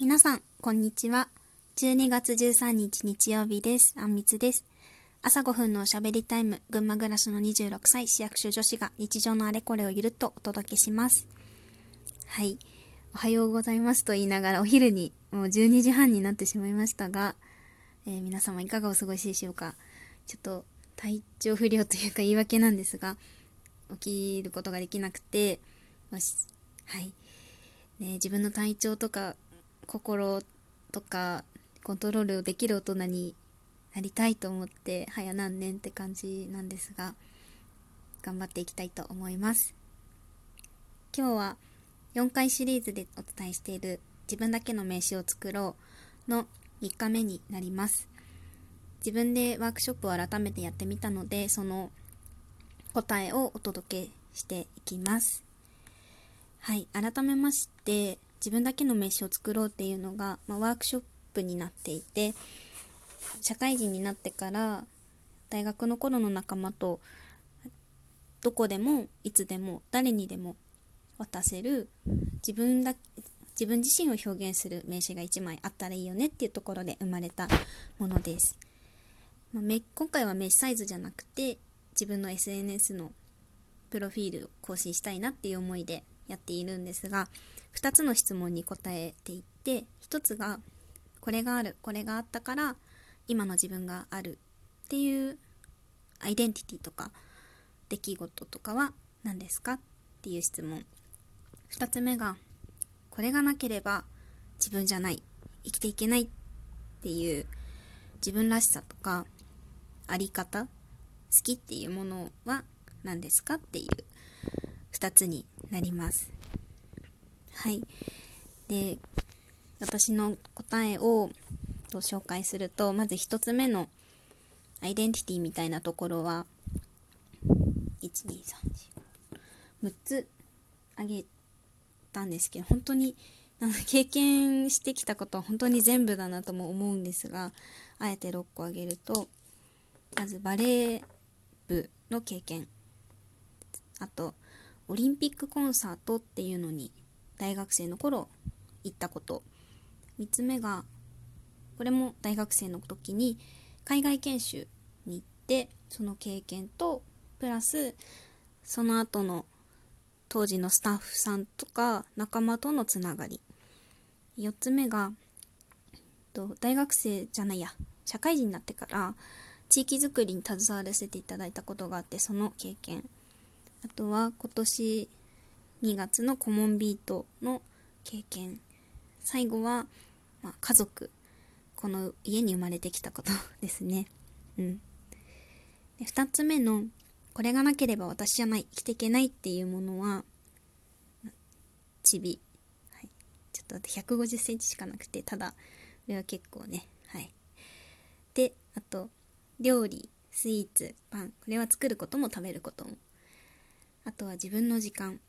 皆さん、こんにちは。12月13日日曜日です。あんみつです。朝5分のおしゃべりタイム、群馬暮らしの26歳市役所女子が日常のあれこれをゆるっとお届けします。はい。おはようございますと言いながらお昼にもう12時半になってしまいましたが、えー、皆様いかがお過ごしでしょうか。ちょっと体調不良というか言い訳なんですが、起きることができなくて、はい。ね、自分の体調とか心とかコントロールできる大人になりたいと思って早何年って感じなんですが頑張っていきたいと思います。今日は4回シリーズでお伝えしている自分だけの名刺を作ろうの3日目になります。自分でワークショップを改めてやってみたのでその答えをお届けしていきます。はい改めまして自分だけの名刺を作ろうっていうのが、まあ、ワークショップになっていて社会人になってから大学の頃の仲間とどこでもいつでも誰にでも渡せる自分だ自分自身を表現する名刺が1枚あったらいいよねっていうところで生まれたものです、まあ、今回は名刺サイズじゃなくて自分の SNS のプロフィールを更新したいなっていう思いでやっているんですが2つの質問に答えていって1つがこれがあるこれがあったから今の自分があるっていうアイデンティティとか出来事とかは何ですか？っていう質問。2つ目がこれがなければ自分じゃない生きていけないっていう自分らしさとかあり方好きっていうものは何ですか？っていう2つになります。はい。で私の答えをと紹介するとまず1つ目のアイデンティティみたいなところは12346つあげたんですけど本当に経験してきたことは本当に全部だなとも思うんですがあえて6個あげるとまずバレー部の経験。あとオリンピックコンサートっていうのに大学生の頃行ったこと3つ目がこれも大学生の時に海外研修に行ってその経験とプラスその後の当時のスタッフさんとか仲間とのつながり。4つ目が大学生じゃないや社会人になってから地域づくりに携わらせていただいたことがあってその経験。あとは今年2月のコモンビートの経験。最後は、まあ、家族。この家に生まれてきたこと ですね。うん。で2つ目のこれがなければ私じゃない生きていけないっていうものはチビ、はい、ちょっと1 5 0センチしかなくてただこれは結構ね。はい。であと料理スイーツパン。これは作ることも食べることも。あとは自分の時間。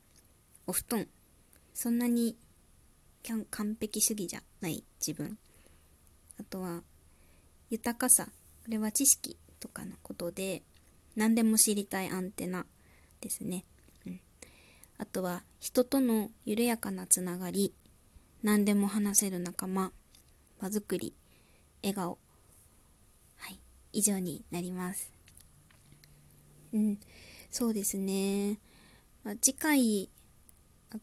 お布団。そんなに完璧主義じゃない自分。あとは豊かさ。これは知識とかのことで何でも知りたいアンテナですね、うん、あとは人との緩やかなつながり。何でも話せる仲間。場作り。笑顔。はい。以上になります。うん。そうですね、ま、次回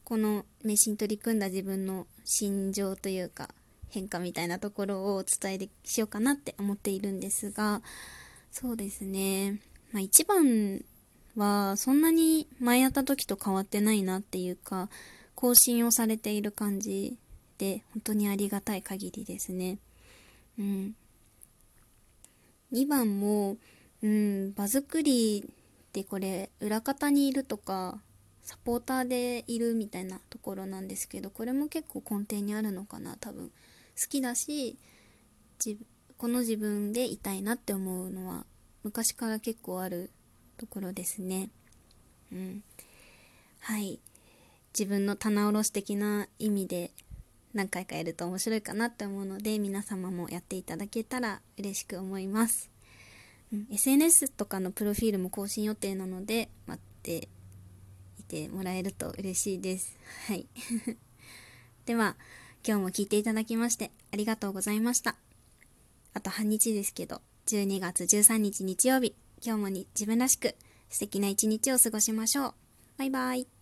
この名刺に取り組んだ自分の心情というか変化みたいなところをお伝えしようかなって思っているんですがそうですね、まあ、一番はそんなに前やった時と変わってないなっていうか更新をされている感じで本当にありがたい限りですね。うん。2番もうん場作りってこれ裏方にいるとかサポーターでいるみたいなところなんですけどこれも結構根底にあるのかな。多分好きだしこの自分でいたいなって思うのは昔から結構あるところですね。うん。はい。自分の棚卸し的な意味で何回かやると面白いかなって思うので皆様もやっていただけたら嬉しく思います、うん、SNS とかのプロフィールも更新予定なので待っててもらえると嬉しいです。はい。では、今日も聞いていただきましてありがとうございました。あと半日ですけど、12月13日日曜日、今日もに自分らしく素敵な一日を過ごしましょう。バイバイ。